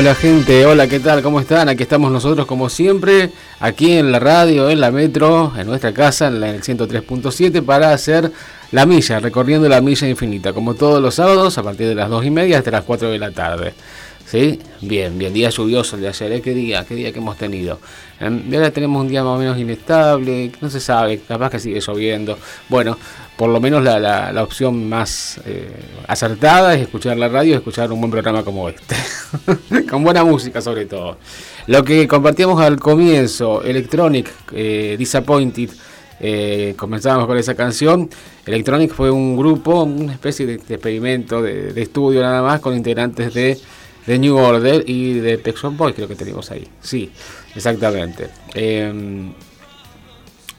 Hola, gente, hola, ¿qué tal? ¿Cómo están? Aquí estamos nosotros como siempre, aquí en la radio, en la metro, en nuestra casa, en el 103.7 para hacer la milla, recorriendo la milla infinita, como todos los sábados a partir de las 2 y media hasta las 4 de la tarde. ¿Sí? Bien, bien, día lluvioso el de ayer, ¿eh? ¿qué día? ¿Qué día que hemos tenido? y ahora tenemos un día más o menos inestable, no se sabe, capaz que sigue lloviendo. Bueno, por lo menos la, la, opción más eh, acertada es escuchar la radio y escuchar un buen programa como este. Con buena música sobre todo. Lo que compartíamos al comienzo, Electronic, eh, Disappointed, eh, comenzábamos con esa canción. Electronic fue un grupo, una especie de, experimento, de, estudio nada más, con integrantes de, de New Order y de Pet Boys, creo que tenemos ahí. Sí, exactamente. Em,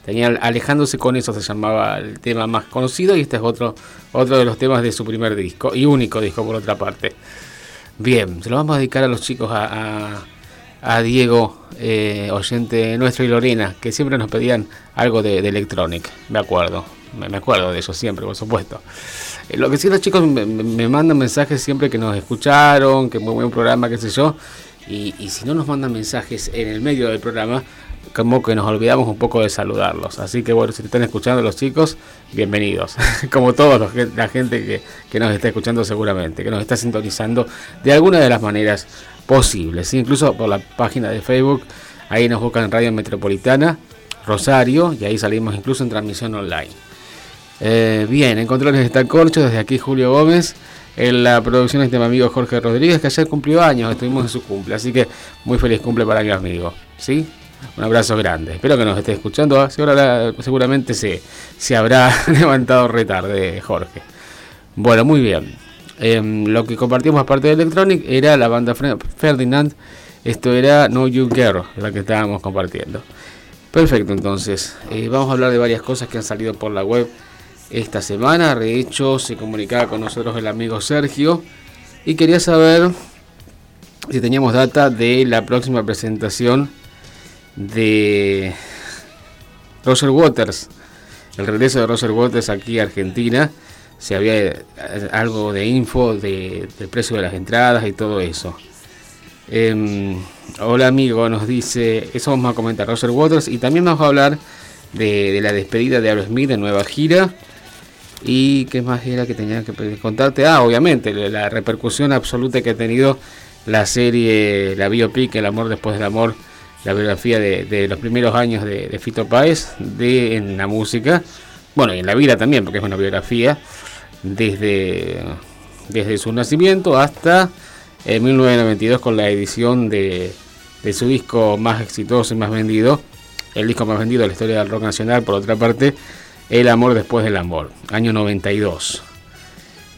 tenía alejándose con eso se llamaba el tema más conocido y este es otro otro de los temas de su primer disco y único disco por otra parte bien se lo vamos a dedicar a los chicos a, a, Diego eh, oyente nuestro y Lorena que siempre nos pedían algo de, electronic me acuerdo me, acuerdo de eso siempre por supuesto lo que sí los chicos me, mandan mensajes siempre que nos escucharon que muy buen programa qué sé yo y, si no nos mandan mensajes en el medio del programa como que nos olvidamos un poco de saludarlos. Así que bueno, si están escuchando los chicos, bienvenidos. como todos la gente que, nos está escuchando seguramente, que nos está sintonizando de alguna de las maneras posibles. Incluso por la página de Facebook, ahí nos buscan Radio Metropolitana, Rosario, y ahí salimos incluso en transmisión online. Eh, bien, en controles está Corcho, desde aquí Julio Gómez. En la producción este mi amigo Jorge Rodríguez, que ayer cumplió años, estuvimos en su cumple, así que muy feliz cumple para mi amigo. ¿Sí? Un abrazo grande. Espero que nos esté escuchando. Ah, seguramente se, se habrá levantado retarde, Jorge. Bueno, muy bien. Em, lo que compartimos aparte de Electronic era la banda Ferdinand. Esto era No You Girl, la que estábamos compartiendo. Perfecto, entonces. Eh, vamos a hablar de varias cosas que han salido por la web esta semana. De hecho, se comunicaba con nosotros el amigo Sergio. Y quería saber si teníamos data de la próxima presentación de Roger Waters el regreso de Roger Waters aquí a Argentina, si había eh, algo de info de, del precio de las entradas y todo eso. Em, hola amigo, nos dice, eso vamos a comentar Roger Waters y también vamos a hablar de, la despedida de Aerosmith de nueva gira. ¿Y qué más era que tenía que contarte? Ah, obviamente, la repercusión absoluta que ha tenido la serie, la biopic El amor después del amor, la biografía de, los primeros años de, Fito Páez de, en la música, bueno, y en la vida también, porque es una biografía, desde, desde su nacimiento hasta 1992 con la edición de, de su disco más exitoso y más vendido, el disco más vendido de la historia del rock nacional, por otra parte, El amor después del amor, año 92.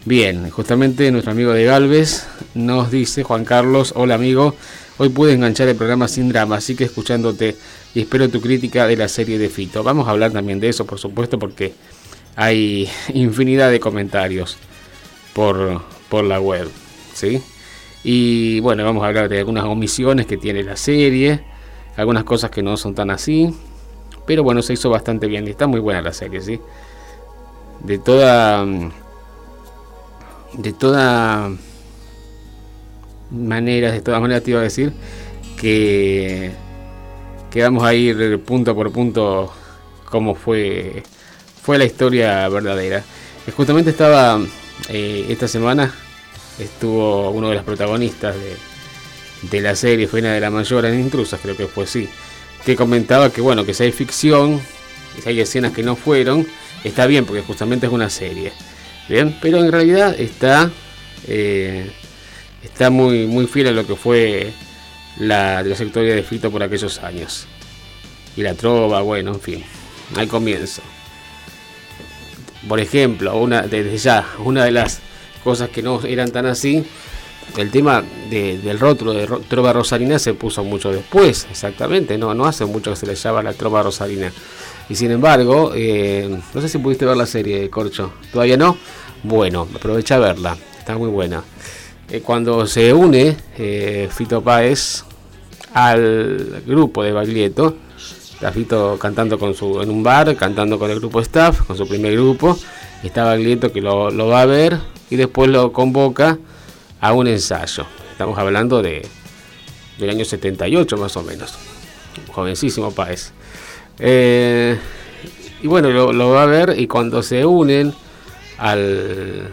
Bien, justamente nuestro amigo de Galvez nos dice, Juan Carlos, hola amigo, hoy pude enganchar el programa sin drama, así que escuchándote y espero tu crítica de la serie de Fito. Vamos a hablar también de eso, por supuesto, porque hay infinidad de comentarios por, por la web, ¿sí? Y bueno, vamos a hablar de algunas omisiones que tiene la serie, algunas cosas que no son tan así, pero bueno, se hizo bastante bien y está muy buena la serie, ¿sí? De toda de toda manera, de todas maneras te iba a decir que, que vamos a ir punto por punto cómo fue fue la historia verdadera. Justamente estaba eh, esta semana estuvo uno de los protagonistas de, de la serie, fue una de las mayores intrusas, creo que fue así, que comentaba que bueno, que si hay ficción, si hay escenas que no fueron, está bien, porque justamente es una serie. Bien, pero en realidad está, eh, está muy, muy fiel a lo que fue la trayectoria de Fito por aquellos años. Y la trova, bueno, en fin, al comienzo. Por ejemplo, una, desde ya, una de las cosas que no eran tan así el tema del rótulo de trova rosarina se puso mucho después, exactamente, no, no hace mucho que se le llama la trova rosarina. Y sin embargo, eh, no sé si pudiste ver la serie, Corcho, ¿todavía no? Bueno, aprovecha a verla, está muy buena. Eh, cuando se une eh, Fito Páez al grupo de Baglietto, está Fito cantando con su, en un bar, cantando con el grupo staff, con su primer grupo, está Baglietto que lo, lo va a ver y después lo convoca a un ensayo. Estamos hablando de del año 78 más o menos. Jovencísimo Páez. Eh, y bueno, lo, va a ver y cuando se unen al,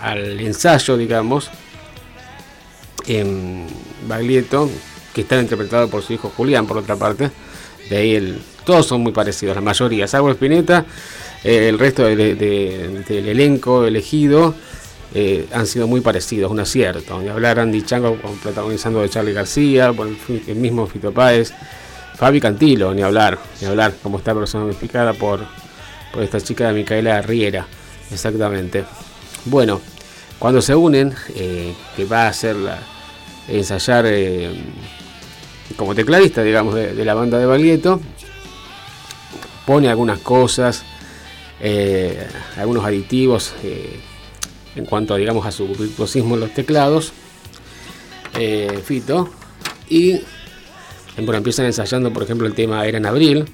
al ensayo, digamos, en Baglietto, que está interpretado por su hijo Julián, por otra parte, de ahí el, todos son muy parecidos, la mayoría, salvo Spinetta, eh, el resto del elenco elegido eh, han sido muy parecidos, un acierto. Ni hablar Andy Chango protagonizando de Charlie García, el, mismo Fito Páez, Fabi Cantilo, ni hablar, ni hablar, como está personificada por, por esta chica de Micaela Riera, exactamente. Bueno, cuando se unen, eh, que va a la, ensayar eh, como tecladista, digamos, de, la banda de Baglietto, pone algunas cosas, algunos aditivos en cuanto digamos a su virtuosismo en los teclados, eh, Fito, y bueno, empiezan ensayando por ejemplo el tema Era en Abril,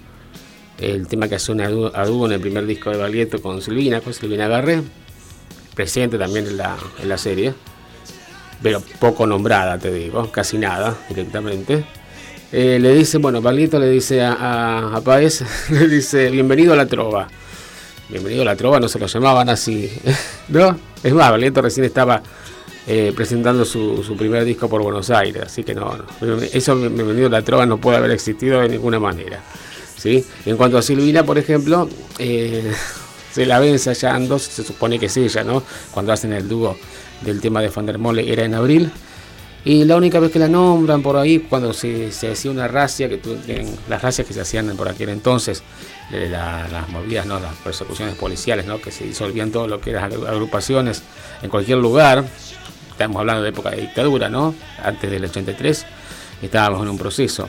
el tema que hace una a dúo en el primer disco de Baglietto con Silvina, con Silvina Garre, presente también en la, en la serie, pero poco nombrada te digo, casi nada directamente. Eh, le dice, bueno, Baglietto le dice a, a, a Paez, le dice, bienvenido a la trova. Bienvenido a la trova, no se lo llamaban así, ¿no? Es más, Valiento recién estaba eh, presentando su, primer disco por Buenos Aires, así que no, eso Bienvenido a la trova no puede haber existido de ninguna manera, ¿sí? En cuanto a Silvina, por ejemplo, eh, se la ve ensayando, se supone que es ella, ¿no? Cuando hacen el dúo del tema de Fandermole era en abril, y la única vez que la nombran por ahí, cuando se, hacía una racia, que, las racias que se hacían por aquel entonces, las movidas, ¿no? las persecuciones policiales, ¿no? que se disolvían todo lo que eran agrupaciones en cualquier lugar, estamos hablando de época de dictadura, ¿no? antes del 83, estábamos en un proceso.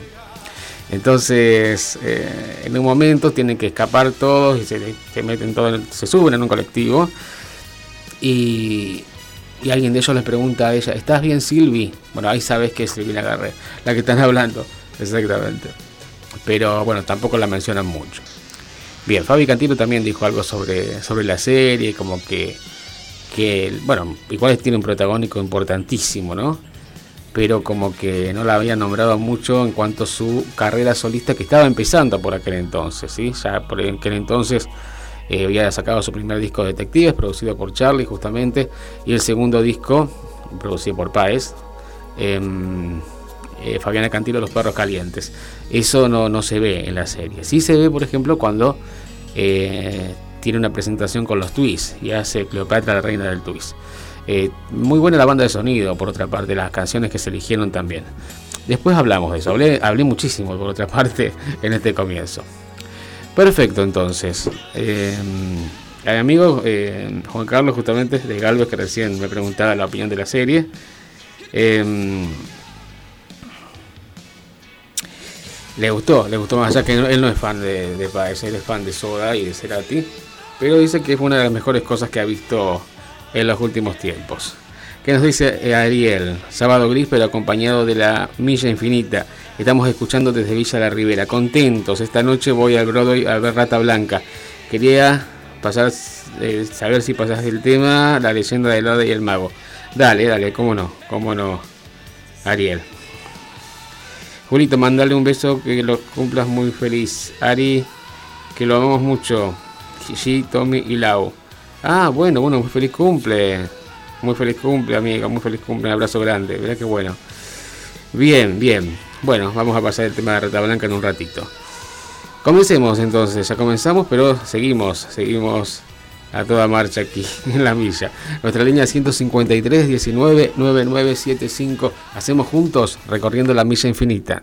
Entonces, eh, en un momento tienen que escapar todos y se, meten todos, se suben en un colectivo y, alguien de ellos les pregunta a ella, ¿estás bien Silvi? Bueno, ahí sabes que es Silvi la la que están hablando, exactamente. Pero bueno, tampoco la mencionan mucho. Bien, Fabi Cantilo también dijo algo sobre, sobre la serie, como que, que, bueno, igual tiene un protagónico importantísimo, ¿no? Pero como que no la había nombrado mucho en cuanto a su carrera solista que estaba empezando por aquel entonces, ¿sí? Ya por aquel entonces eh, había sacado su primer disco de Detectives, producido por Charlie justamente, y el segundo disco, producido por Paez, em, eh, Fabiana Cantilo, Los Perros Calientes. Eso no, no se ve en la serie. Sí se ve, por ejemplo, cuando eh, tiene una presentación con los Twists y hace Cleopatra, la reina del Twist. Eh, muy buena la banda de sonido, por otra parte, las canciones que se eligieron también. Después hablamos de eso, hablé, hablé muchísimo, por otra parte, en este comienzo. Perfecto, entonces. Eh, amigo Juan Carlos, justamente de Galvez, que recién me preguntaba la opinión de la serie. Le gustó, le gustó más allá que él no es fan de, de él es fan de Soda y de Cerati, pero dice que es una de las mejores cosas que ha visto en los últimos tiempos. ¿Qué nos dice eh, Ariel? Sábado gris, pero acompañado de la Milla Infinita. Estamos escuchando desde Villa La Ribera. Contentos. Esta noche voy al Broadway a ver Rata Blanca. Quería pasar, eh, saber si pasas el tema, la leyenda del Hada y el mago. Dale, dale, cómo no, cómo no, Ariel. Julito, mandale un beso, que lo cumplas muy feliz. Ari, que lo amamos mucho. Gigi, Tommy y Lau. Ah, bueno, bueno, muy feliz cumple. Muy feliz cumple, amiga, muy feliz cumple. Un abrazo grande, verá qué bueno. Bien, bien. Bueno, vamos a pasar el tema de Rata Blanca en un ratito. Comencemos entonces, ya comenzamos, pero seguimos, seguimos a toda marcha aquí en la milla. Nuestra línea 153 19 9975. Hacemos juntos recorriendo la milla infinita.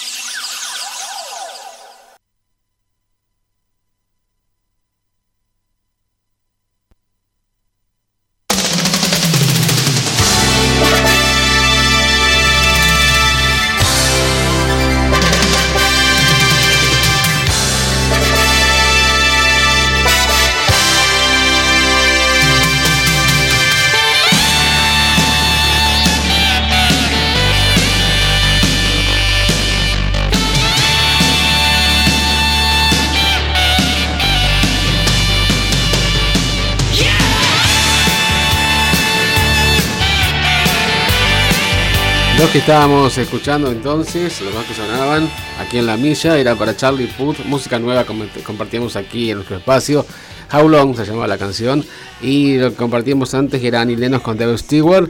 Que estábamos escuchando entonces, los dos que sonaban aquí en la milla, era para Charlie Puth, música nueva compartíamos aquí en nuestro espacio. How Long se llamaba la canción. Y lo que compartíamos antes era Annie Lennox con David Stewart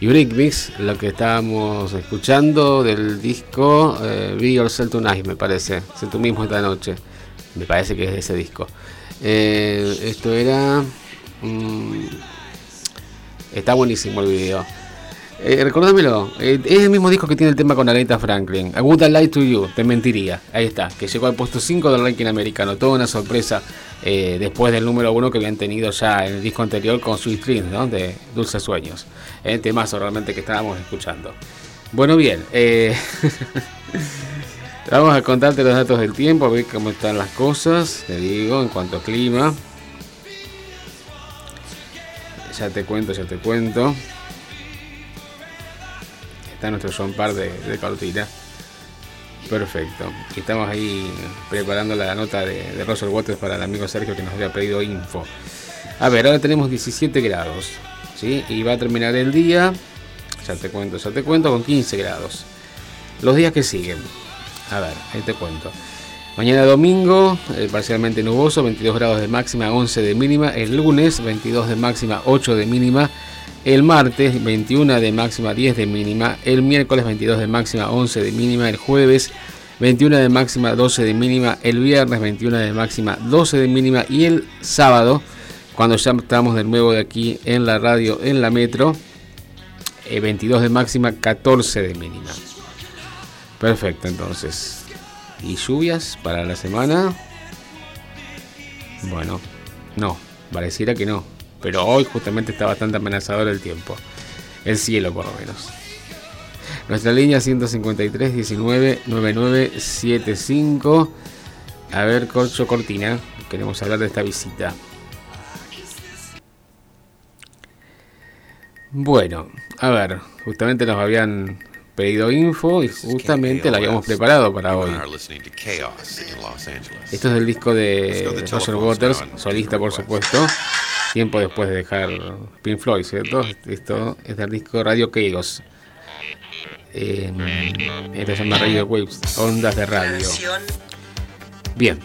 y Mix, lo que estábamos escuchando del disco eh, Be Yourself Tonight, me parece. Sé tú mismo esta noche. Me parece que es ese disco. Eh, esto era. Mm, está buenísimo el video. Eh, eh, es el mismo disco que tiene el tema con Aretha Franklin. I Would Lie to You, te mentiría. Ahí está, que llegó al puesto 5 del ranking americano. Toda una sorpresa eh, después del número 1 que habían tenido ya en el disco anterior con Sweet Dreams, ¿no? De Dulces Sueños. El temazo realmente que estábamos escuchando. Bueno, bien. vamos a contarte los datos del tiempo, a ver cómo están las cosas. Te digo, en cuanto a clima. Ya te cuento, ya te cuento nuestro John Par de, de. Perfecto. estamos ahí preparando la nota de, de Roger Waters para el amigo Sergio que nos había pedido info. A ver, ahora tenemos 17 grados. ¿sí? Y va a terminar el día, ya te cuento, ya te cuento, con 15 grados. Los días que siguen. A ver, ahí te cuento. Mañana domingo, eh, parcialmente nuboso, 22 grados de máxima, 11 de mínima. El lunes, 22 de máxima, 8 de mínima. El martes 21 de máxima 10 de mínima. El miércoles 22 de máxima 11 de mínima. El jueves 21 de máxima 12 de mínima. El viernes 21 de máxima 12 de mínima. Y el sábado, cuando ya estamos de nuevo de aquí en la radio, en la metro, 22 eh, de máxima 14 de mínima. Perfecto, entonces. ¿Y lluvias para la semana? Bueno, no, pareciera que no. Pero hoy justamente está bastante amenazador el tiempo. El cielo por lo menos. Nuestra línea 153 19 9975. A ver, Corcho Cortina. Queremos hablar de esta visita. Bueno, a ver, justamente nos habían pedido info y justamente la habíamos preparado para hoy. Esto es el disco de Roger Waters, solista por supuesto tiempo después de dejar Pink Floyd, ¿cierto? Esto es del disco Radio Chaos. Esto se llama Radio Waves, ondas de radio. Bien,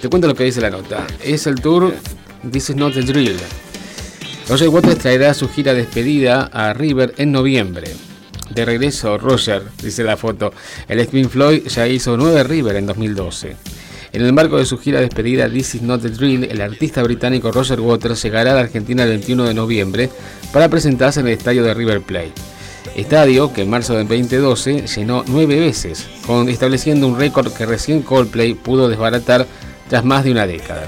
te cuento lo que dice la nota. Es el tour This is not the drill. Roger Waters traerá su gira despedida a River en noviembre. De regreso, Roger, dice la foto. El ex Pink Floyd ya hizo nueve River en 2012. En el marco de su gira despedida This Is Not the Drill, el artista británico Roger Waters llegará a Argentina el 21 de noviembre para presentarse en el estadio de River Plate. Estadio que en marzo del 2012 llenó nueve veces, estableciendo un récord que recién Coldplay pudo desbaratar tras más de una década.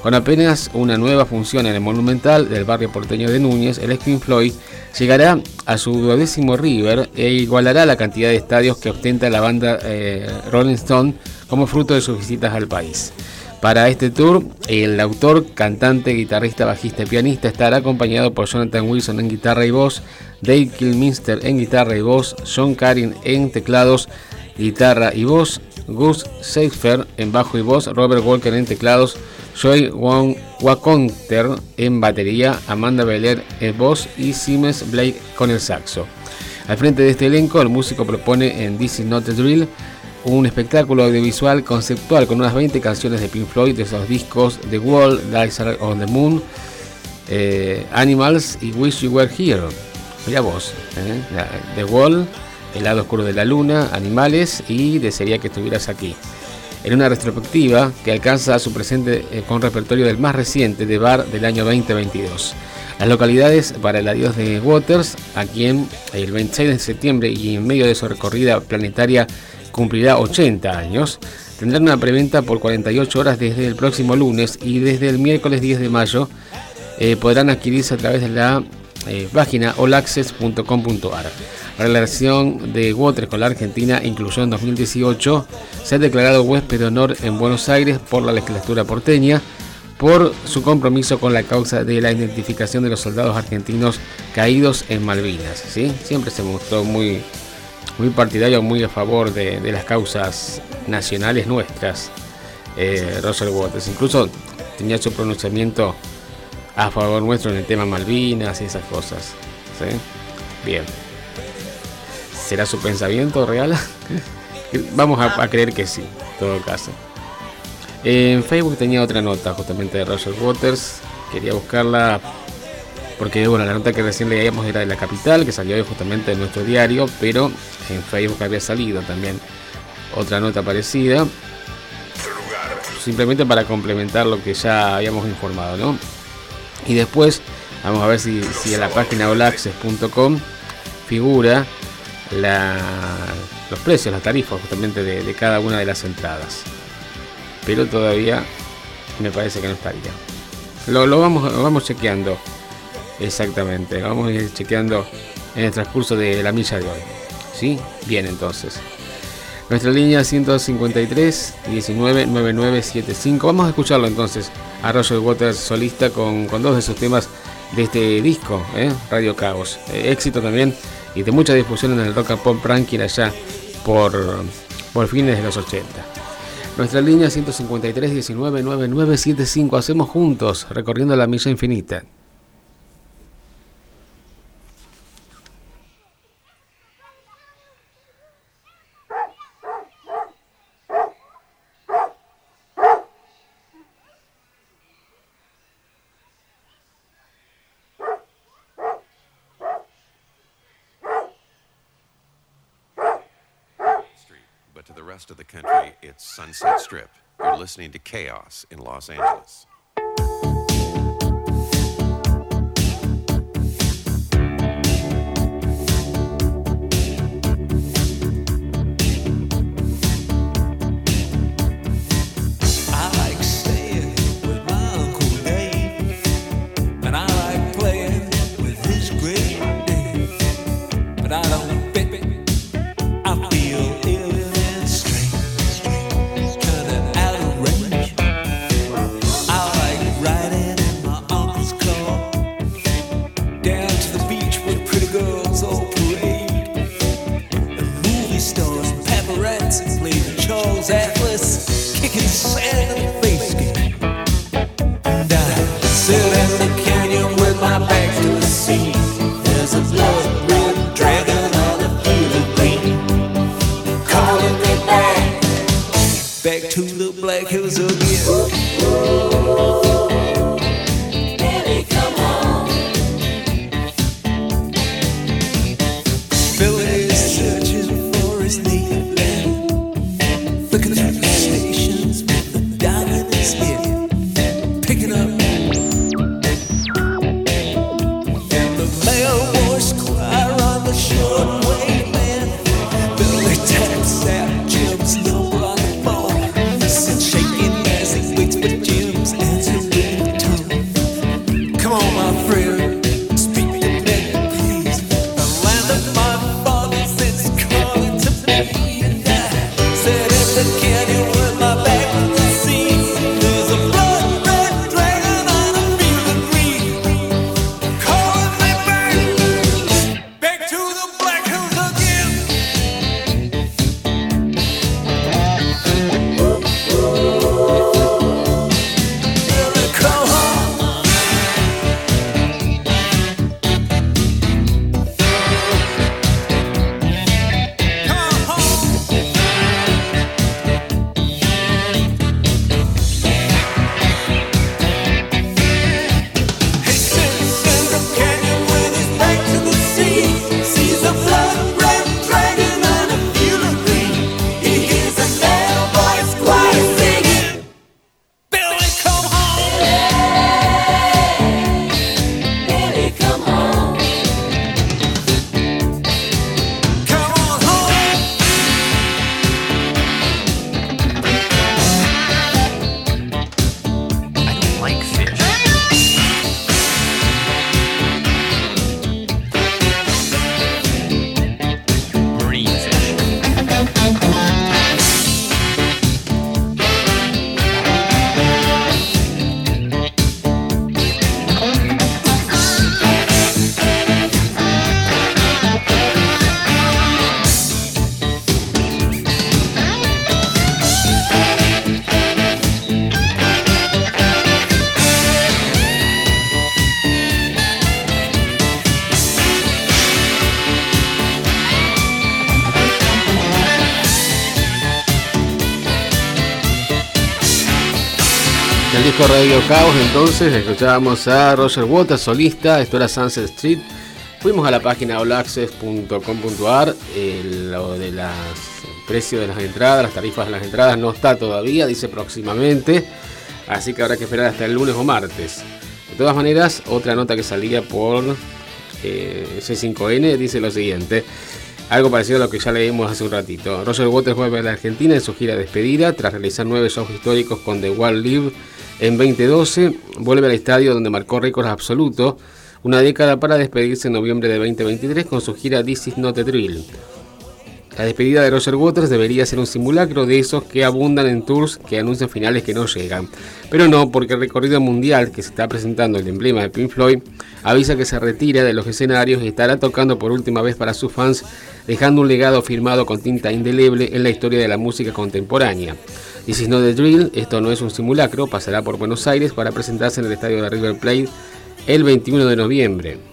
Con apenas una nueva función en el Monumental del barrio porteño de Núñez, el Spin Floyd llegará a su duodécimo River e igualará la cantidad de estadios que ostenta la banda eh, Rolling Stone como fruto de sus visitas al país. Para este tour, el autor, cantante, guitarrista, bajista y pianista estará acompañado por Jonathan Wilson en guitarra y voz, Dave Kilminster en guitarra y voz, John Karin en teclados, guitarra y voz, Gus Seifer en bajo y voz, Robert Walker en teclados, Joy Waconter en batería, Amanda Beller en voz y Siemens Blake con el saxo. Al frente de este elenco, el músico propone en This Is Not a Drill un espectáculo audiovisual conceptual con unas 20 canciones de Pink Floyd de esos discos The Wall, Lights on the Moon, eh, Animals y Wish You Were Here. Mira vos, ¿eh? The Wall, El lado oscuro de la luna, Animales y Desearía que estuvieras aquí. En una retrospectiva que alcanza su presente eh, con repertorio del más reciente de Bar del año 2022. Las localidades para el adiós de Waters, a quien el 26 de septiembre y en medio de su recorrida planetaria cumplirá 80 años, tendrán una preventa por 48 horas desde el próximo lunes y desde el miércoles 10 de mayo eh, podrán adquirirse a través de la eh, página olaccess.com.ar. La relación de Waters con la Argentina incluyó en 2018 ser declarado huésped de honor en Buenos Aires por la legislatura porteña por su compromiso con la causa de la identificación de los soldados argentinos caídos en Malvinas. ¿sí? Siempre se mostró muy muy partidario, muy a favor de, las causas nacionales nuestras, eh, Roger Waters. Incluso tenía su pronunciamiento a favor nuestro en el tema Malvinas y esas cosas. Bien. ¿Será su pensamiento real? Vamos a, creer que sí, en todo caso. En Facebook tenía otra nota justamente de Roger Waters. Quería buscarla porque bueno, la nota que recién leíamos era de la capital, que salió hoy justamente en nuestro diario, pero en Facebook había salido también otra nota parecida, simplemente para complementar lo que ya habíamos informado, ¿no? Y después, vamos a ver si, si en la página olaxes.com figura los precios, las tarifas justamente de, cada una de las entradas. Pero todavía me parece que no estaría. Lo, lo vamos, lo vamos chequeando. Exactamente, vamos a ir chequeando en el transcurso de la milla de hoy. ¿Sí? Bien, entonces. Nuestra línea 153 19 9975. Vamos a escucharlo entonces a Roger Waters solista con, dos de sus temas de este disco, ¿eh? Radio Caos. Eh, éxito también y de mucha difusión en el rock and pop ranking allá por, por fines de los 80. Nuestra línea 153 19 9975. Hacemos juntos recorriendo la milla infinita. Of the country, it's Sunset Strip. You're listening to Chaos in Los Angeles. Philly Radio Caos, entonces escuchábamos a Roger Waters, solista, esto era Sunset Street. Fuimos a la página allaccess.com.ar, lo de las precios de las entradas, las tarifas de las entradas no está todavía, dice próximamente, así que habrá que esperar hasta el lunes o martes. De todas maneras, otra nota que salía por C5N dice lo siguiente. Algo parecido a lo que ya leímos hace un ratito. Roger Waters vuelve a la Argentina en su gira de despedida tras realizar nueve shows históricos con The Wild Live en 2012. Vuelve al estadio donde marcó récords absolutos una década para despedirse en noviembre de 2023 con su gira This Is Not a Drill. La despedida de Roger Waters debería ser un simulacro de esos que abundan en tours que anuncian finales que no llegan. Pero no, porque el recorrido mundial que se está presentando el emblema de Pink Floyd avisa que se retira de los escenarios y estará tocando por última vez para sus fans, dejando un legado firmado con tinta indeleble en la historia de la música contemporánea. This is not a drill, esto no es un simulacro, pasará por Buenos Aires para presentarse en el estadio de River Plate el 21 de noviembre.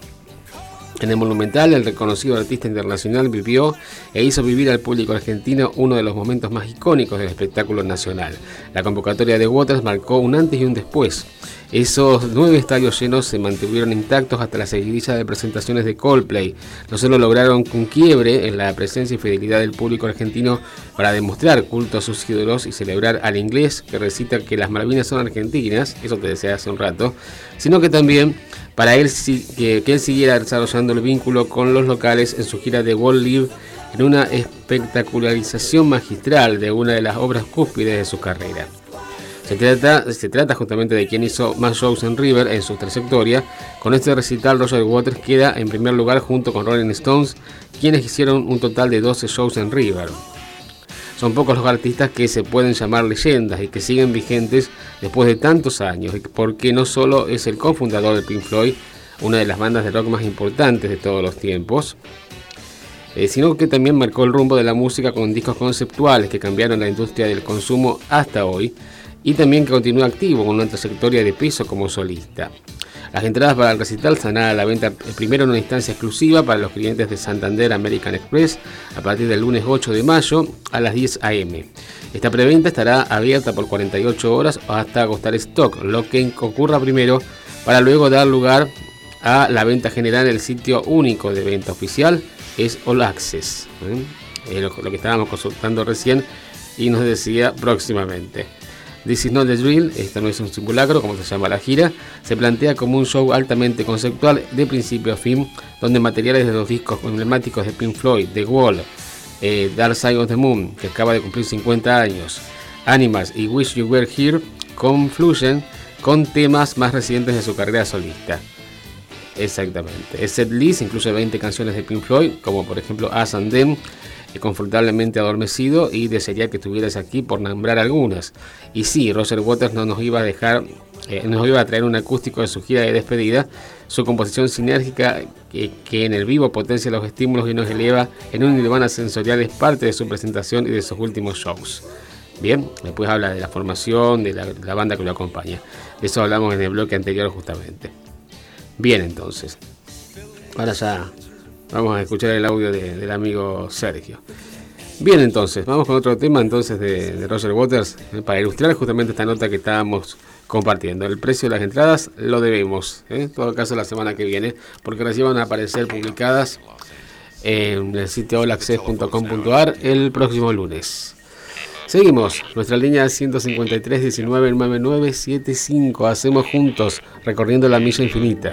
En el Monumental, el reconocido artista internacional vivió e hizo vivir al público argentino uno de los momentos más icónicos del espectáculo nacional. La convocatoria de Waters marcó un antes y un después. Esos nueve estadios llenos se mantuvieron intactos hasta la seguidilla de presentaciones de Coldplay. No solo lograron un quiebre en la presencia y fidelidad del público argentino para demostrar culto a sus ídolos y celebrar al inglés que recita que las Malvinas son argentinas, eso te decía hace un rato, sino que también para él que, él siguiera desarrollando el vínculo con los locales en su gira de World Live en una espectacularización magistral de una de las obras cúspides de su carrera. Se trata, se trata justamente de quien hizo más shows en River en su trayectoria. Con este recital, Roger Waters queda en primer lugar junto con Rolling Stones, quienes hicieron un total de 12 shows en River. Son pocos los artistas que se pueden llamar leyendas y que siguen vigentes después de tantos años, porque no solo es el cofundador de Pink Floyd, una de las bandas de rock más importantes de todos los tiempos, eh, sino que también marcó el rumbo de la música con discos conceptuales que cambiaron la industria del consumo hasta hoy, y también que continúa activo con una trayectoria de peso como solista. Las entradas para el recital están a la venta primero en una instancia exclusiva para los clientes de Santander American Express a partir del lunes 8 de mayo a las 10 am. Esta preventa estará abierta por 48 horas hasta agostar stock, lo que ocurra primero para luego dar lugar a la venta general en el sitio único de venta oficial es All Access. ¿eh? lo que estábamos consultando recién y nos decía próximamente. This is not the drill, esta no es un simulacro, como se llama la gira, se plantea como un show altamente conceptual de principio a fin, donde materiales de los discos emblemáticos de Pink Floyd, The Wall, eh, Dark Side of the Moon, que acaba de cumplir 50 años, Animals y Wish You Were Here confluyen con temas más recientes de su carrera solista. Exactamente. El set list incluye 20 canciones de Pink Floyd, como por ejemplo As and Them, confortablemente adormecido y desearía que estuvieras aquí por nombrar algunas. Y sí, Roger Waters no nos iba a dejar, eh, nos iba a traer un acústico de su gira de despedida, su composición sinérgica que, en el vivo potencia los estímulos y nos eleva en un nirvana sensorial es parte de su presentación y de sus últimos shows. Bien, después habla de la formación, de la, la banda que lo acompaña. De eso hablamos en el bloque anterior justamente. Bien, entonces. Ahora ya Vamos a escuchar el audio del amigo Sergio. Bien, entonces, vamos con otro tema entonces de, Roger Waters eh, para ilustrar justamente esta nota que estábamos compartiendo. El precio de las entradas lo debemos, ¿eh? en todo caso la semana que viene, porque recién van a aparecer publicadas en el sitio holaccess.com.ar el próximo lunes. Seguimos, nuestra línea 153 19 9975. Hacemos juntos, recorriendo la milla infinita.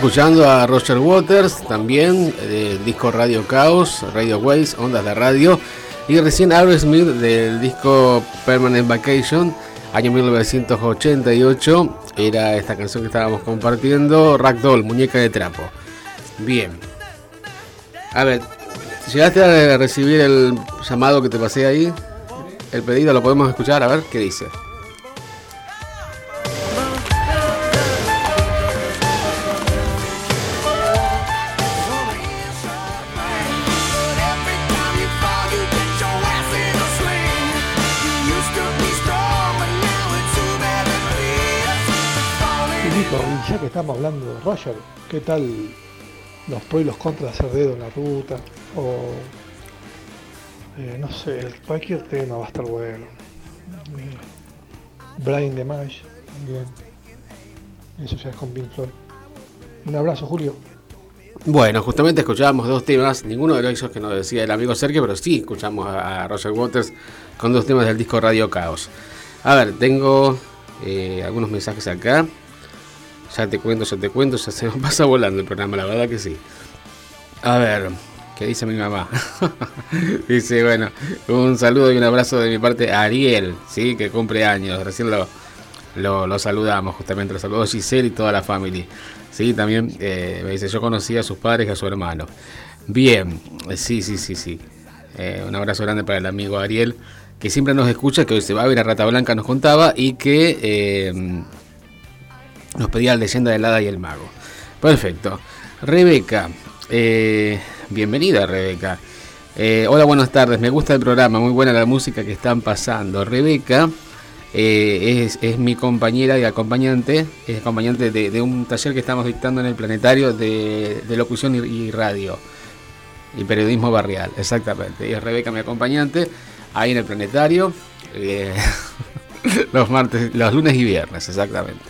escuchando a Roger Waters, también eh, del disco Radio Caos, Radio Waves, Ondas de Radio, y recién Aerosmith del disco Permanent Vacation, año 1988, era esta canción que estábamos compartiendo, Ragdoll, Muñeca de Trapo. Bien. A ver, ¿llegaste a recibir el llamado que te pasé ahí? El pedido, lo podemos escuchar, a ver qué dice. estamos hablando de Roger, qué tal los pros y los contras de hacer dedo en la ruta, o eh, no sé, cualquier tema va a estar bueno. Brian de Mash también. Eso ya es con Pink Floyd. Un abrazo, Julio. Bueno, justamente escuchábamos dos temas, ninguno de los que nos decía el amigo Sergio, pero sí escuchamos a Roger Waters con dos temas del disco Radio Caos. A ver, tengo eh, algunos mensajes acá. Ya te cuento, ya te cuento, ya se pasa volando el programa, la verdad que sí. A ver, ¿qué dice mi mamá? dice, bueno, un saludo y un abrazo de mi parte a Ariel, ¿sí? que cumple años. Recién lo, lo, saludamos, justamente lo saludó Giselle y toda la familia. Sí, también eh, me dice, yo conocí a sus padres y a su hermano. Bien, sí, sí, sí, sí. Eh, un abrazo grande para el amigo Ariel, que siempre nos escucha, que hoy se va a ver a Rata Blanca, nos contaba, y que eh, nos pedía leyenda del hada y el mago. Perfecto. Rebeca, eh, bienvenida Rebeca. Eh, hola, buenas tardes, me gusta el programa, muy buena la música que están pasando. Rebeca eh, es, mi compañera y acompañante, es acompañante de, de un taller que estamos dictando en el planetario de, de locución y, y radio y periodismo barrial, exactamente. Y es Rebeca mi acompañante ahí en el planetario eh, los martes, los lunes y viernes, exactamente.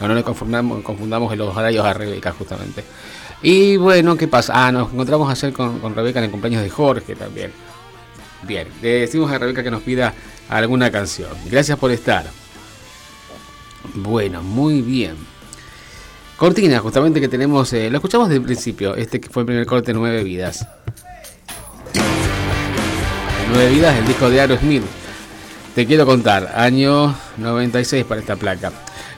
No, no le confundamos, confundamos en los horarios a Rebeca justamente. Y bueno, ¿qué pasa? Ah, nos encontramos ayer con, con Rebeca en el cumpleaños de Jorge también. Bien, le decimos a Rebeca que nos pida alguna canción. Gracias por estar. Bueno, muy bien. Cortina, justamente que tenemos, eh, lo escuchamos desde el principio, este que fue el primer corte, Nueve Vidas. Nueve Vidas, el disco de Aerosmith. Te quiero contar, año 96 para esta placa.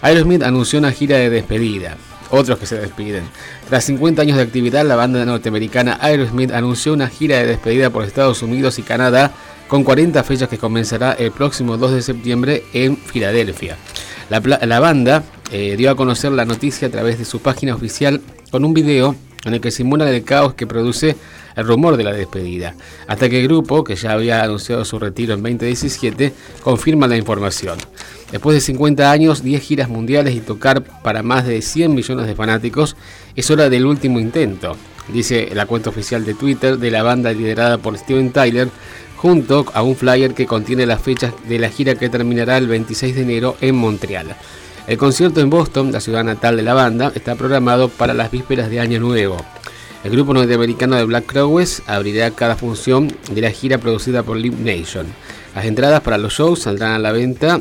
Aerosmith anunció una gira de despedida. Otros que se despiden. Tras 50 años de actividad, la banda norteamericana Aerosmith anunció una gira de despedida por Estados Unidos y Canadá con 40 fechas que comenzará el próximo 2 de septiembre en Filadelfia. La, banda eh, dio a conocer la noticia a través de su página oficial con un video en el que simula el caos que produce el rumor de la despedida, hasta que el grupo, que ya había anunciado su retiro en 2017, confirma la información. Después de 50 años, 10 giras mundiales y tocar para más de 100 millones de fanáticos, es hora del último intento, dice la cuenta oficial de Twitter de la banda liderada por Steven Tyler, junto a un flyer que contiene las fechas de la gira que terminará el 26 de enero en Montreal. El concierto en Boston, la ciudad natal de la banda, está programado para las vísperas de Año Nuevo. El grupo norteamericano de Black Crowes abrirá cada función de la gira producida por Live Nation. Las entradas para los shows saldrán a la venta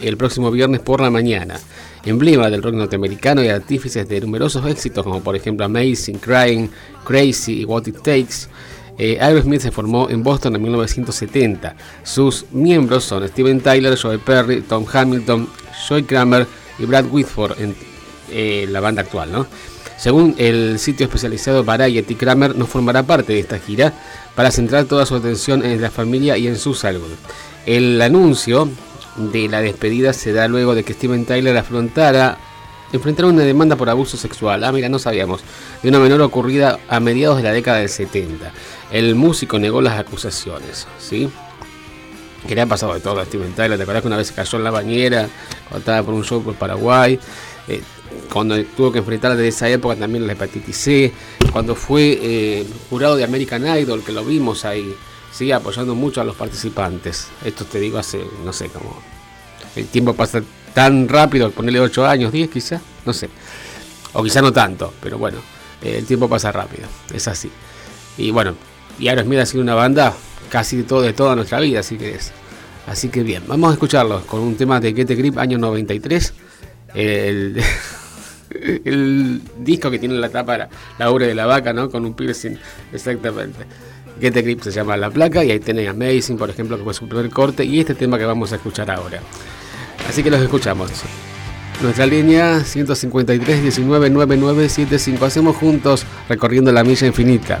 el próximo viernes por la mañana. Emblema del rock norteamericano y artífices de numerosos éxitos como por ejemplo Amazing, Crying, Crazy y What It Takes, eh, Aerosmith se formó en Boston en 1970. Sus miembros son Steven Tyler, Joe Perry, Tom Hamilton, Joy Kramer y Brad Whitford en eh, la banda actual. ¿no? Según el sitio especializado Variety, Kramer no formará parte de esta gira para centrar toda su atención en la familia y en su salud. El anuncio de la despedida se da luego de que Steven Tyler afrontara una demanda por abuso sexual. Ah, mira, no sabíamos. De una menor ocurrida a mediados de la década del 70. El músico negó las acusaciones, ¿sí? Que le ha pasado de todo a Steven Tyler. ¿Te acuerdas que una vez se cayó en la bañera cuando por un show por Paraguay? Eh, cuando tuvo que enfrentar desde esa época también la hepatitis C. Cuando fue eh, jurado de American Idol, que lo vimos ahí, ¿sí? Apoyando mucho a los participantes. Esto te digo hace, no sé, como... El tiempo pasa tan rápido, ponerle 8 años, 10 quizás, no sé. O quizá no tanto, pero bueno, eh, el tiempo pasa rápido, es así. Y bueno, y Aerosmith ha sido una banda casi de, todo, de toda nuestra vida, así que es. Así que bien, vamos a escucharlos con un tema de Get the Grip, año 93. El, el disco que tiene la tapa, la, la ubre de la vaca, ¿no? Con un piercing, exactamente. Get the Grip se llama la placa y ahí tienen Amazing, por ejemplo, que fue su primer corte, y este tema que vamos a escuchar ahora. Así que los escuchamos. Nuestra línea 153 19 9975. Hacemos juntos recorriendo la milla infinita.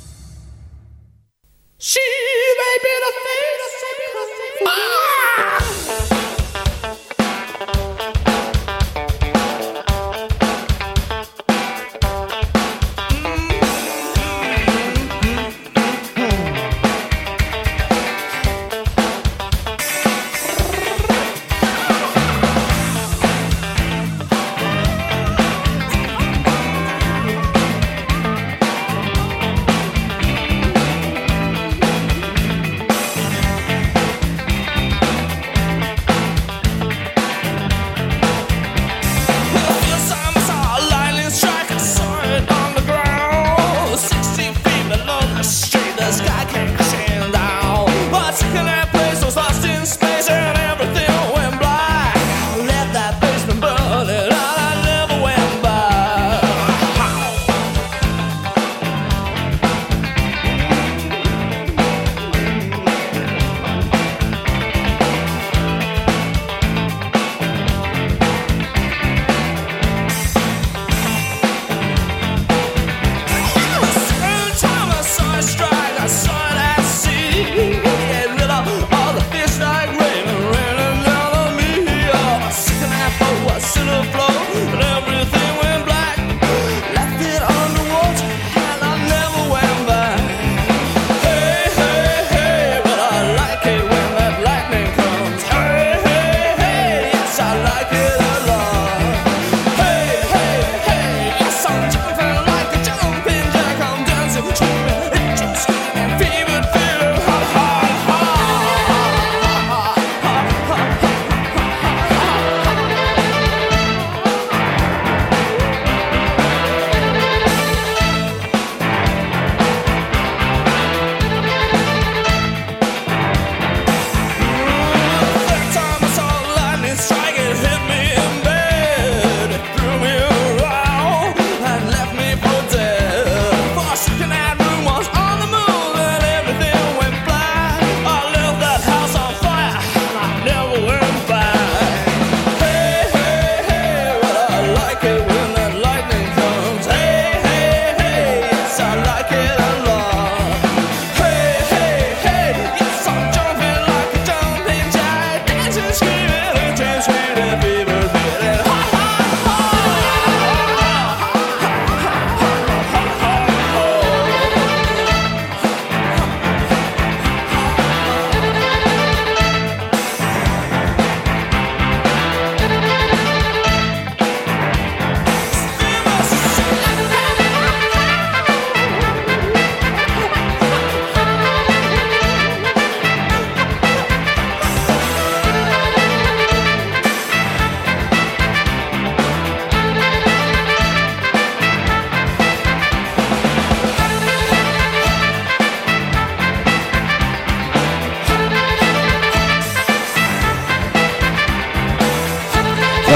lost in that place, I was lost in space.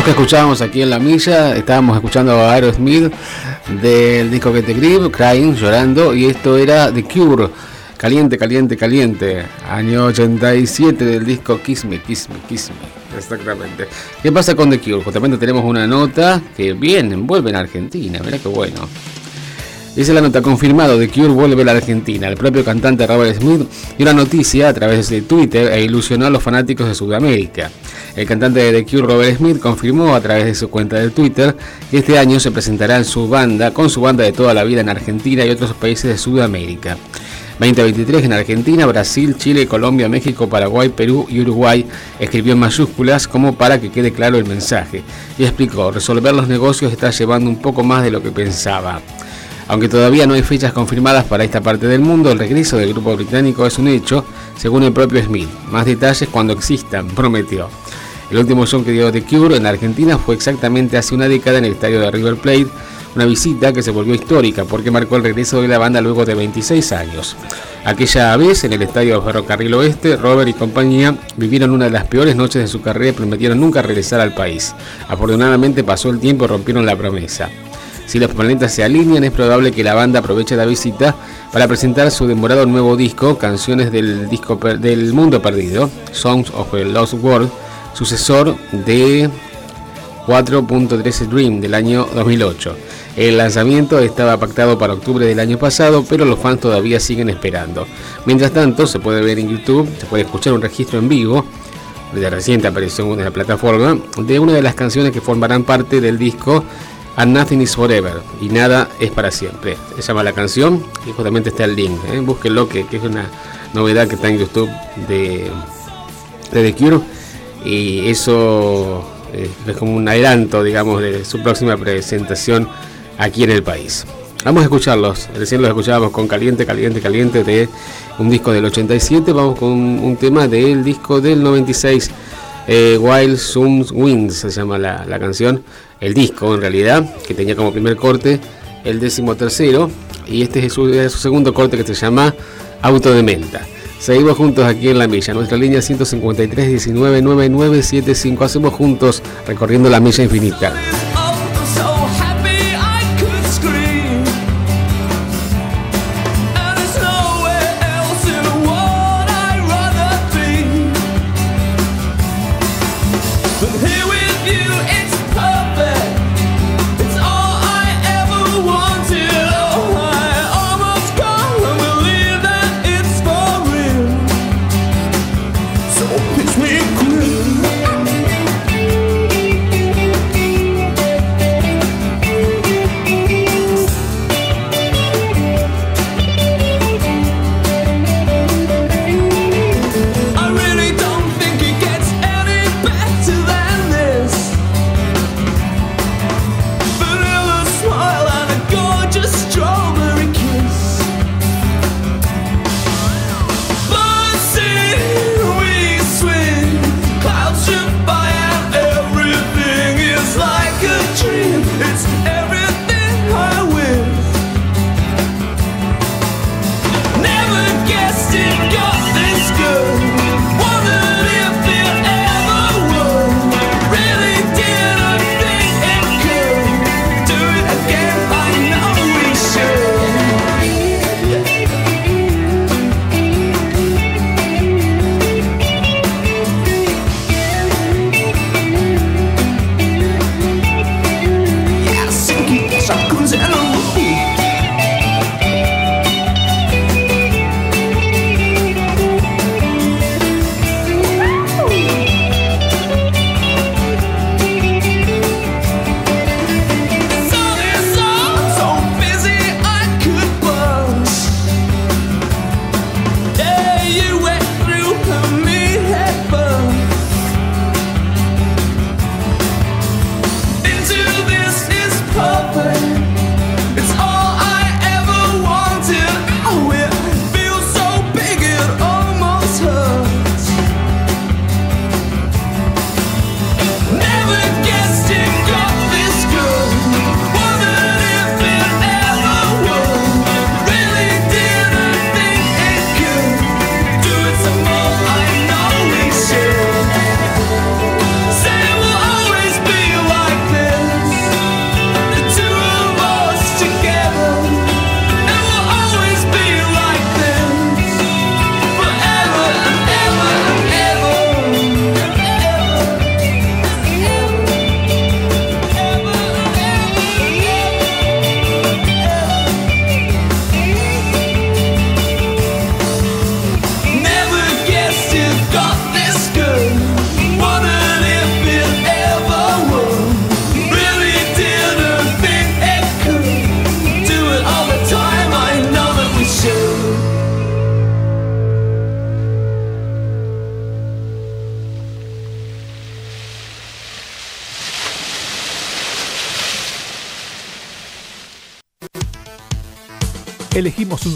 Que escuchábamos aquí en la milla, estábamos escuchando a Aerosmith del disco que te Grip, Crying, llorando, y esto era The Cure, caliente, caliente, caliente, año 87 del disco Kiss Me, Kiss Me, Kiss Me, exactamente. ¿Qué pasa con The Cure? Justamente tenemos una nota que vienen, vuelven a Argentina, mira qué bueno. Dice la nota confirmado de Cure vuelve a la Argentina. El propio cantante Robert Smith dio una noticia a través de Twitter e ilusionó a los fanáticos de Sudamérica. El cantante de The Cure Robert Smith confirmó a través de su cuenta de Twitter que este año se presentará en su banda con su banda de toda la vida en Argentina y otros países de Sudamérica. 2023 en Argentina, Brasil, Chile, Colombia, México, Paraguay, Perú y Uruguay, escribió en mayúsculas como para que quede claro el mensaje y explicó, resolver los negocios está llevando un poco más de lo que pensaba. Aunque todavía no hay fechas confirmadas para esta parte del mundo, el regreso del grupo británico es un hecho, según el propio Smith. Más detalles cuando existan, prometió. El último show que dio The Cure en Argentina fue exactamente hace una década en el estadio de River Plate, una visita que se volvió histórica porque marcó el regreso de la banda luego de 26 años. Aquella vez, en el estadio Ferrocarril Oeste, Robert y compañía vivieron una de las peores noches de su carrera y prometieron nunca regresar al país. Afortunadamente pasó el tiempo y rompieron la promesa. Si los planetas se alinean, es probable que la banda aproveche la visita para presentar su demorado nuevo disco, Canciones del, disco del Mundo Perdido, Songs of the Lost World, sucesor de 4.13 Dream del año 2008. El lanzamiento estaba pactado para octubre del año pasado, pero los fans todavía siguen esperando. Mientras tanto, se puede ver en YouTube, se puede escuchar un registro en vivo de reciente aparición en la plataforma de una de las canciones que formarán parte del disco And Nothing Is Forever y Nada es para siempre. Se llama la canción y justamente está el link. ¿eh? Búsquenlo, que, que, es una novedad que está en YouTube de, de The Cure y eso eh, es como un adelanto, digamos, de su próxima presentación aquí en el país. Vamos a escucharlos. Recién los escuchábamos con Caliente, Caliente, Caliente de un disco del 87. Vamos con un, tema del disco del 96. Eh, Wild Zoom Wings se llama la, la, canción. El disco en realidad, que tenía como primer corte el décimo tercero. Y este es su, es su segundo corte que se llama Auto de Menta. Seguimos juntos aquí en la milla. Nuestra línea 153 19 9975. Hacemos juntos recorriendo la milla infinita.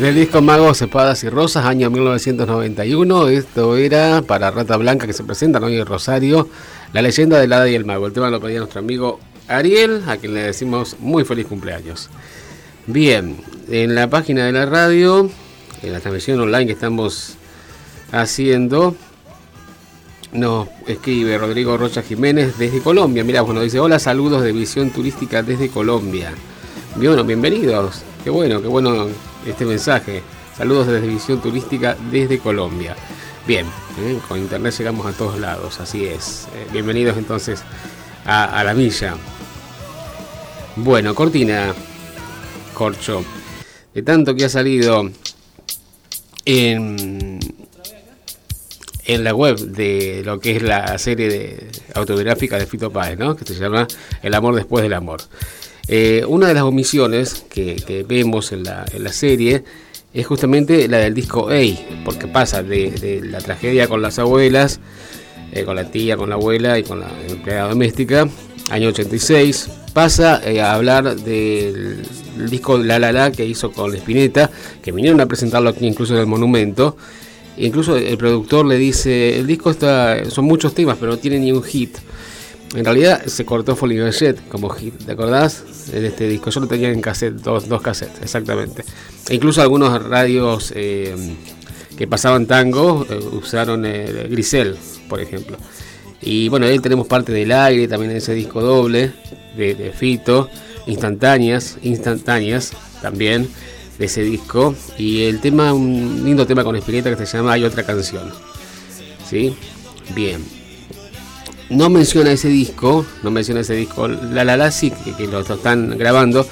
Del disco Magos, Espadas y Rosas, año 1991. Esto era para Rata Blanca que se presenta hoy en Rosario. La leyenda del hada y el mago. El tema lo pedía nuestro amigo Ariel, a quien le decimos muy feliz cumpleaños. Bien, en la página de la radio, en la transmisión online que estamos haciendo, nos escribe Rodrigo Rocha Jiménez desde Colombia. Mira, bueno, dice: Hola, saludos de Visión Turística desde Colombia. Bueno, bienvenidos. Qué bueno, qué bueno este mensaje. Saludos desde Visión Turística desde Colombia. Bien, ¿eh? con internet llegamos a todos lados, así es. Eh, bienvenidos entonces a, la villa. Bueno, Cortina, Corcho, de tanto que ha salido en, en la web de lo que es la serie de autobiográfica de Fito Páez, ¿no? que se llama El amor después del amor. Eh, una de las omisiones que, vemos en la, serie es justamente la del disco A, porque pasa de, la tragedia con las abuelas, eh, con la tía, con la abuela y con la empleada doméstica, año 86, pasa eh, a hablar del disco La La que hizo con Spinetta, que vinieron a presentarlo aquí incluso en el monumento. Incluso el productor le dice, el disco está, son muchos temas, pero no tiene ni un hit. En realidad se cortó Folly Jet como hit, ¿te acordás? En este disco. Yo lo tenía en cassette, dos, dos cassettes, exactamente. E incluso algunos radios eh, que pasaban tango eh, usaron eh, Grisel, por ejemplo. Y bueno, ahí tenemos parte del aire, también en ese disco doble de, de Fito, instantáneas, instantáneas también de ese disco. Y el tema, un lindo tema con Espineta que se llama Hay otra canción. ¿Sí? Bien no menciona ese disco, no menciona ese disco, La La La sí, que, que lo están grabando,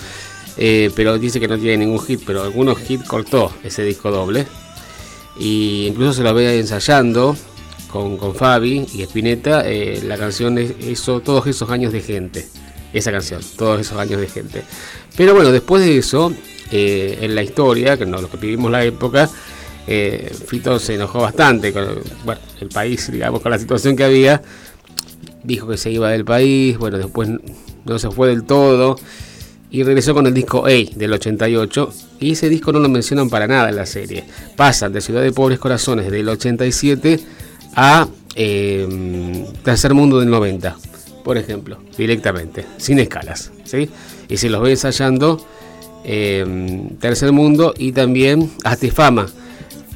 eh, pero dice que no tiene ningún hit, pero algunos hits cortó ese disco doble. Y incluso se lo ve ensayando con, con Fabi y Spinetta, eh, la canción es todos esos años de gente, esa canción, todos esos años de gente. Pero bueno, después de eso, eh, en la historia, que no lo que vivimos la época, Fito se enojó bastante con el país, digamos, con la situación que había dijo que se iba del país, bueno, después no se fue del todo y regresó con el disco A del 88 y ese disco no lo mencionan para nada en la serie. Pasan de Ciudad de Pobres Corazones del 87 a eh, Tercer Mundo del 90, por ejemplo, directamente, sin escalas, ¿sí? Y se los ve ensayando eh, Tercer Mundo y también Fama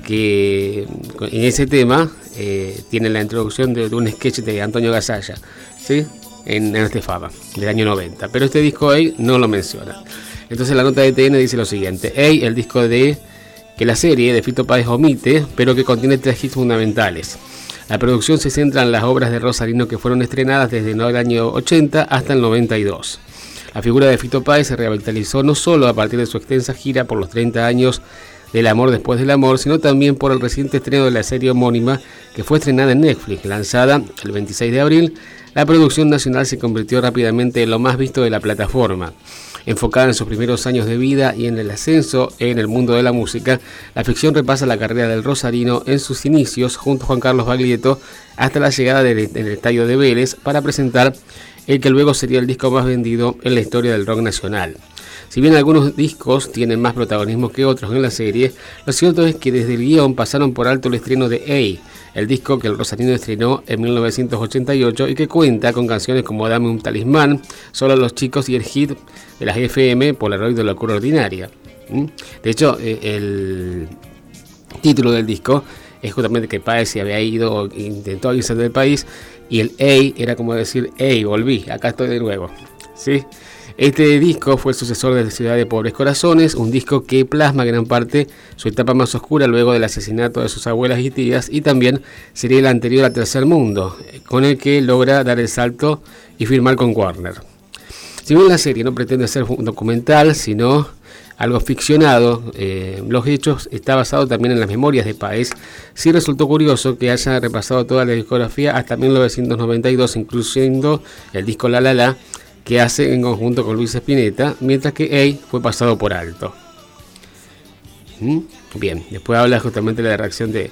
que en ese tema eh, tiene la introducción de, un sketch de Antonio Gasalla, ¿sí? En, este Fama, del año 90. Pero este disco A no lo menciona. Entonces la nota de TN dice lo siguiente: A, el disco de que la serie de Fito Páez omite, pero que contiene tres hits fundamentales. La producción se centra en las obras de Rosarino que fueron estrenadas desde el año 80 hasta el 92. La figura de Fito Páez se revitalizó no solo a partir de su extensa gira por los 30 años del amor después del amor, sino también por el reciente estreno de la serie homónima que fue estrenada en Netflix, lanzada el 26 de abril. La producción nacional se convirtió rápidamente en lo más visto de la plataforma. Enfocada en sus primeros años de vida y en el ascenso en el mundo de la música, la ficción repasa la carrera del Rosarino en sus inicios junto a Juan Carlos Baglietto hasta la llegada del, del estadio de Vélez para presentar el que luego sería el disco más vendido en la historia del rock nacional. Si bien algunos discos tienen más protagonismo que otros en la serie, lo cierto es que desde el guion pasaron por alto el estreno de A, el disco que el Rosarino estrenó en 1988 y que cuenta con canciones como Dame un talismán, Solo los chicos y el hit de las FM, Polaroid de locura ordinaria. De hecho, eh, el título del disco es justamente que Páez se había ido intentó irse del país y el A era como decir, hey, volví, acá estoy de nuevo. ¿Sí? Este disco fue el sucesor de Ciudad de Pobres Corazones, un disco que plasma gran parte su etapa más oscura luego del asesinato de sus abuelas y tías y también sería el anterior a Tercer Mundo, con el que logra dar el salto y firmar con Warner. Si bien la serie no pretende ser un documental, sino algo ficcionado, eh, los hechos está basado también en las memorias de Paez. Sí resultó curioso que haya repasado toda la discografía hasta 1992, incluyendo el disco La La La, que hace en conjunto con Luis Espineta, mientras que A fue pasado por alto. ¿Mm? Bien, después habla justamente de la reacción de,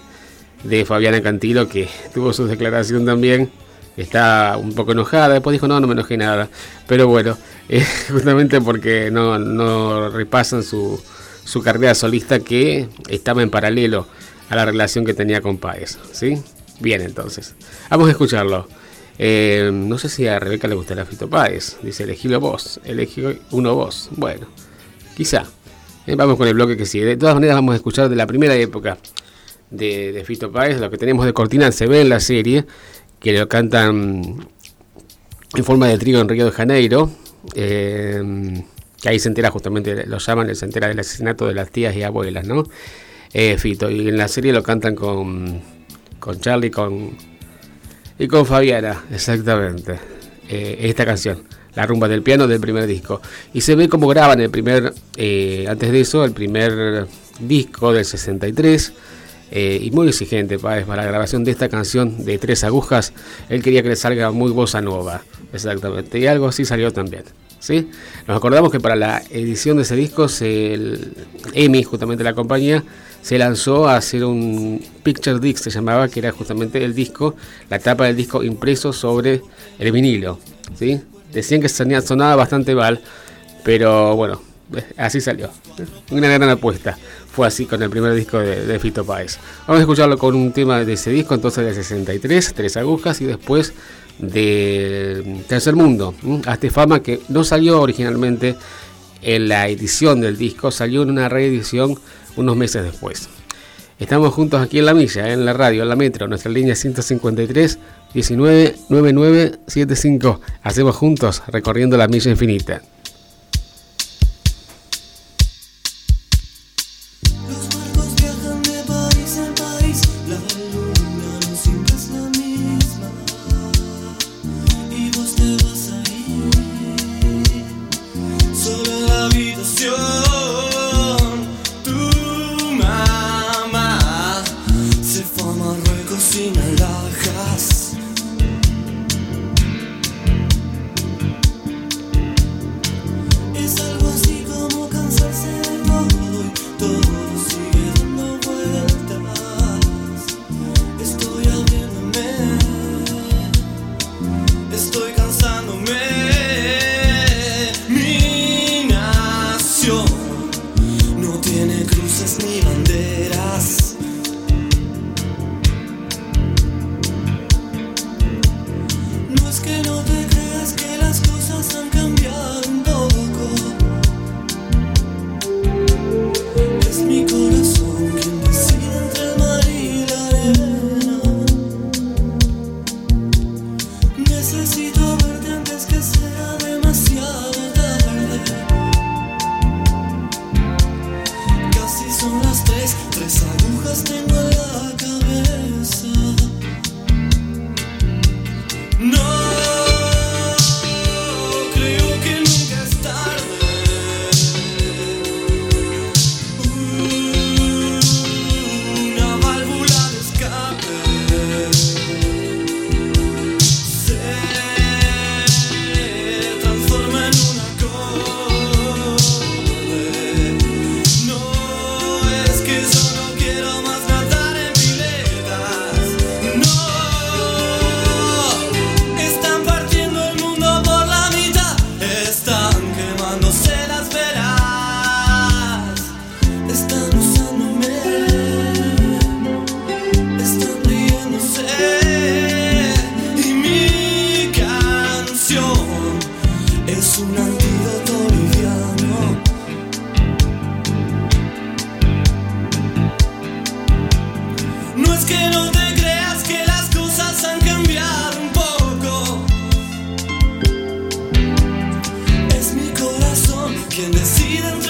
de Fabiana Cantilo, que tuvo su declaración también, está un poco enojada, después dijo, no, no me enojé nada, pero bueno, eh, justamente porque no, no repasan su, su carrera solista que estaba en paralelo a la relación que tenía con Paez. ¿sí? Bien, entonces. Vamos a escucharlo. Eh, no sé si a Rebeca le gustará Fito Páez. Dice, elegilo vos, elegí uno vos. Bueno, quizá. Eh, vamos con el bloque que sigue. De todas maneras vamos a escuchar de la primera época de, Fito Páez. Lo que tenemos de cortina se ve en la serie, que lo cantan en forma de trío en Río de Janeiro. Eh, que ahí se entera justamente, lo llaman, se entera del asesinato de las tías y abuelas, ¿no? Fito. Y en la serie lo cantan con, con Charlie con, y con Fabiana, exactamente. Eh, esta canción, La rumba del piano del primer disco. Y se ve cómo graban el primer, eh, antes de eso, el primer disco del 63. Eh, y muy exigente para, la grabación de esta canción de tres agujas. Él quería que le salga muy bossa nova, exactamente. Y algo así salió también. ¿sí? Nos acordamos que para la edición de ese disco, el EMI, justamente la compañía, se lanzó a hacer un Picture Disc, se llamaba, que era justamente el disco, la tapa del disco impreso sobre el vinilo. ¿sí? Decían que sonaba bastante mal, pero bueno, así salió. Una gran apuesta. Fue así con el primer disco de, de Fito Páez. Vamos a escucharlo con un tema de ese disco, entonces del 63, Tres Agujas, y después de Tercer Mundo, Hazte Fama, que no salió originalmente en la edición del disco, salió en una reedición unos meses después. Estamos juntos aquí en la milla, en la radio, en la metro, nuestra línea 153 19 9975. Hacemos juntos recorriendo la milla infinita. Quien decide entre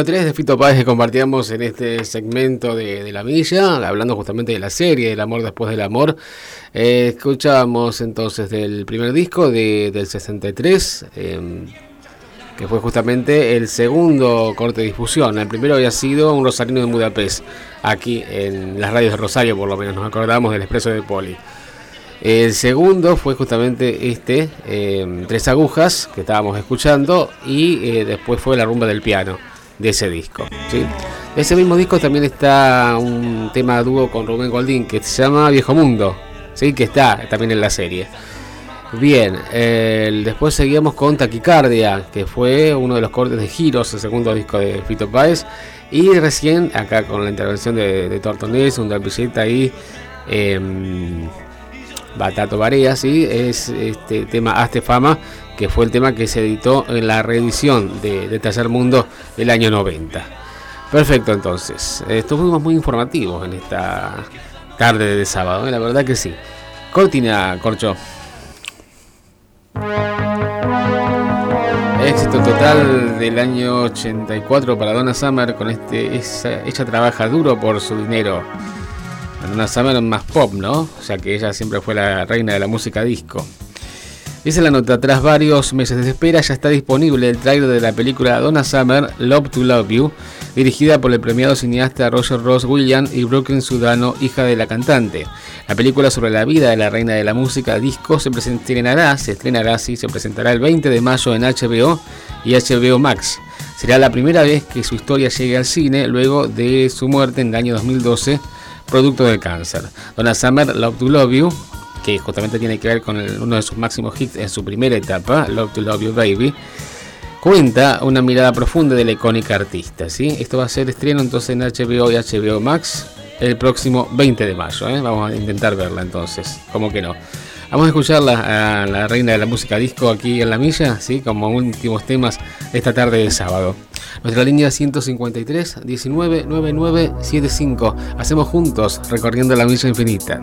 Bueno, tres de Fito Páez que compartíamos en este segmento de, de La Milla, hablando justamente de la serie El amor después del amor. Eh, escuchábamos entonces del primer disco de, del 63, eh, que fue justamente el segundo corte de difusión. El primero había sido Un Rosarino de Budapest, aquí en las radios de Rosario, por lo menos nos acordamos del Expreso de Poli. El segundo fue justamente este, eh, Tres Agujas, que estábamos escuchando, y eh, después fue La Rumba del Piano, de ese disco. ¿sí? Ese mismo disco también está un tema dúo con Rubén Goldín, que se llama Viejo Mundo, ¿sí? que está también en la serie. Bien, después seguíamos con Taquicardia, que fue uno de los cortes de Giros, el segundo disco de Fito Páez. Y recién, acá con la intervención de, de Tortonés, un Dalpilleta ahí, em, Batato Barea, sí, es este tema Hazte Fama, que fue el tema que se editó en la reedición de, de Mundo del año 90. Perfecto, entonces. Estuvimos muy informativos en esta tarde de sábado, ¿eh? la verdad que sí. Cortina, Corcho. Éxito total del año 84 para Donna Summer con este ella trabaja duro por su dinero. Donna Summer más pop, ¿no? O sea que ella siempre fue la reina de la música disco. Dice la nota, tras varios meses de espera ya está disponible el trailer de la película Donna Summer, Love to Love You, dirigida por el premiado cineasta Roger Ross Williams y Brooklyn Sudano, hija de la cantante. La película sobre la vida de la reina de la música disco se estrenará, se se presentará el 20 de mayo en HBO y HBO Max. Será la primera vez que su historia llegue al cine luego de su muerte en el año 2012, producto del cáncer. Donna Summer, Love to Love You, que justamente tiene que ver con el- uno de sus máximos hits en su primera etapa, Love to Love You Baby, cuenta una mirada profunda de la icónica artista. ¿sí? Esto va a ser estreno entonces en HBO y HBO Max el próximo 20 de mayo. ¿eh? Vamos a intentar verla entonces, como que no. Vamos a escuchar la, a la reina de la música disco aquí en la milla, ¿sí? como últimos temas esta tarde de sábado. Nuestra línea 153 19 99 75. Hacemos juntos recorriendo la milla infinita.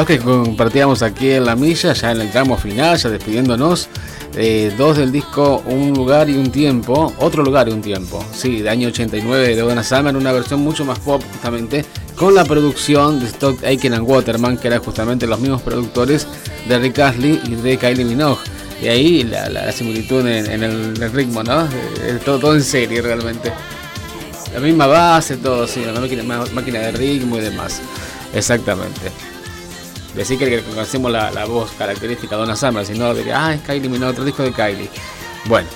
Los que compartíamos aquí en la milla, ya en el tramo final, ya despidiéndonos. eh, dos del disco Un lugar y un tiempo, otro lugar y un tiempo, sí, de año 89 de Donna Summer, una versión mucho más pop justamente, con la producción de Stock Aiken and Waterman, que eran justamente los mismos productores de Rick Astley y de Kylie Minogue. Y ahí la, similitud en, el, el ritmo, ¿no? Eh, todo, todo en serie realmente. La misma base, todo, sí, la máquina, máquina de ritmo y demás. Exactamente. Decir que conocemos la, la voz característica de Donna Summer, si no diría, ah, es Kylie Minogue, otro disco de Kylie. Bueno,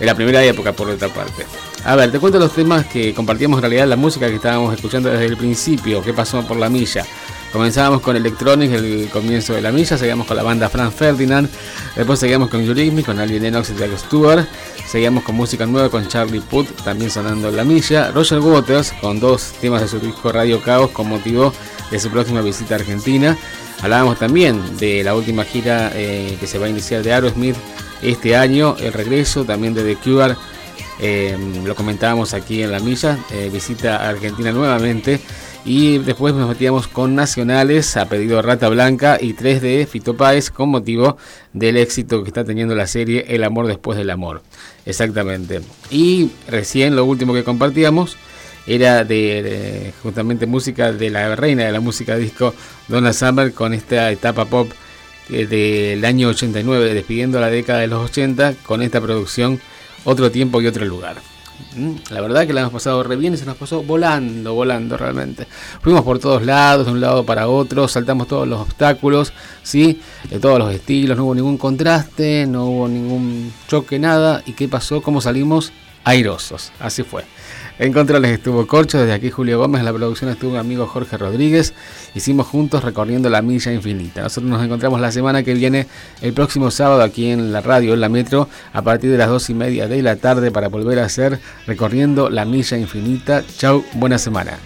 en la primera época por otra parte. A ver, te cuento los temas que compartíamos en realidad, la música que estábamos escuchando desde el principio, que pasó por la milla. Comenzábamos con Electronic, el comienzo de la milla, seguíamos con la banda Franz Ferdinand, después seguíamos con Eurythmics, con Alien Lennox y Jack Stewart, seguíamos con música nueva con Charlie Puth, también sonando en la milla, Roger Waters con dos temas de su disco Radio Caos con motivo de su próxima visita a Argentina. Hablábamos también de la última gira eh, que se va a iniciar de Aerosmith este año, el regreso también de The Cure, eh, lo comentábamos aquí en la milla, eh, visita a Argentina nuevamente. Y después nos metíamos con nacionales a pedido Rata Blanca y 3 de Fito Páez con motivo del éxito que está teniendo la serie El amor después del amor. Exactamente. Y recién lo último que compartíamos era de, de justamente música de la reina de la música disco Donna Summer con esta etapa pop eh, del año 89, despidiendo la década de los 80 con esta producción Otro tiempo y otro lugar. Mm, La verdad que la hemos pasado re bien y se nos pasó volando, volando realmente. Fuimos por todos lados, de un lado para otro, saltamos todos los obstáculos, ¿sí? de todos los estilos, no hubo ningún contraste, no hubo ningún choque, nada. ¿Y qué pasó? ¿Cómo salimos? Airosos, así fue. En controles estuvo Corcho, desde aquí Julio Gómez, en la producción estuvo mi amigo Jorge Rodríguez. Hicimos juntos recorriendo la milla infinita. Nosotros nos encontramos la semana que viene, el próximo sábado, aquí en la radio, en la metro, a partir de las dos y media de la tarde, para volver a hacer recorriendo la milla infinita. Chau, buena semana.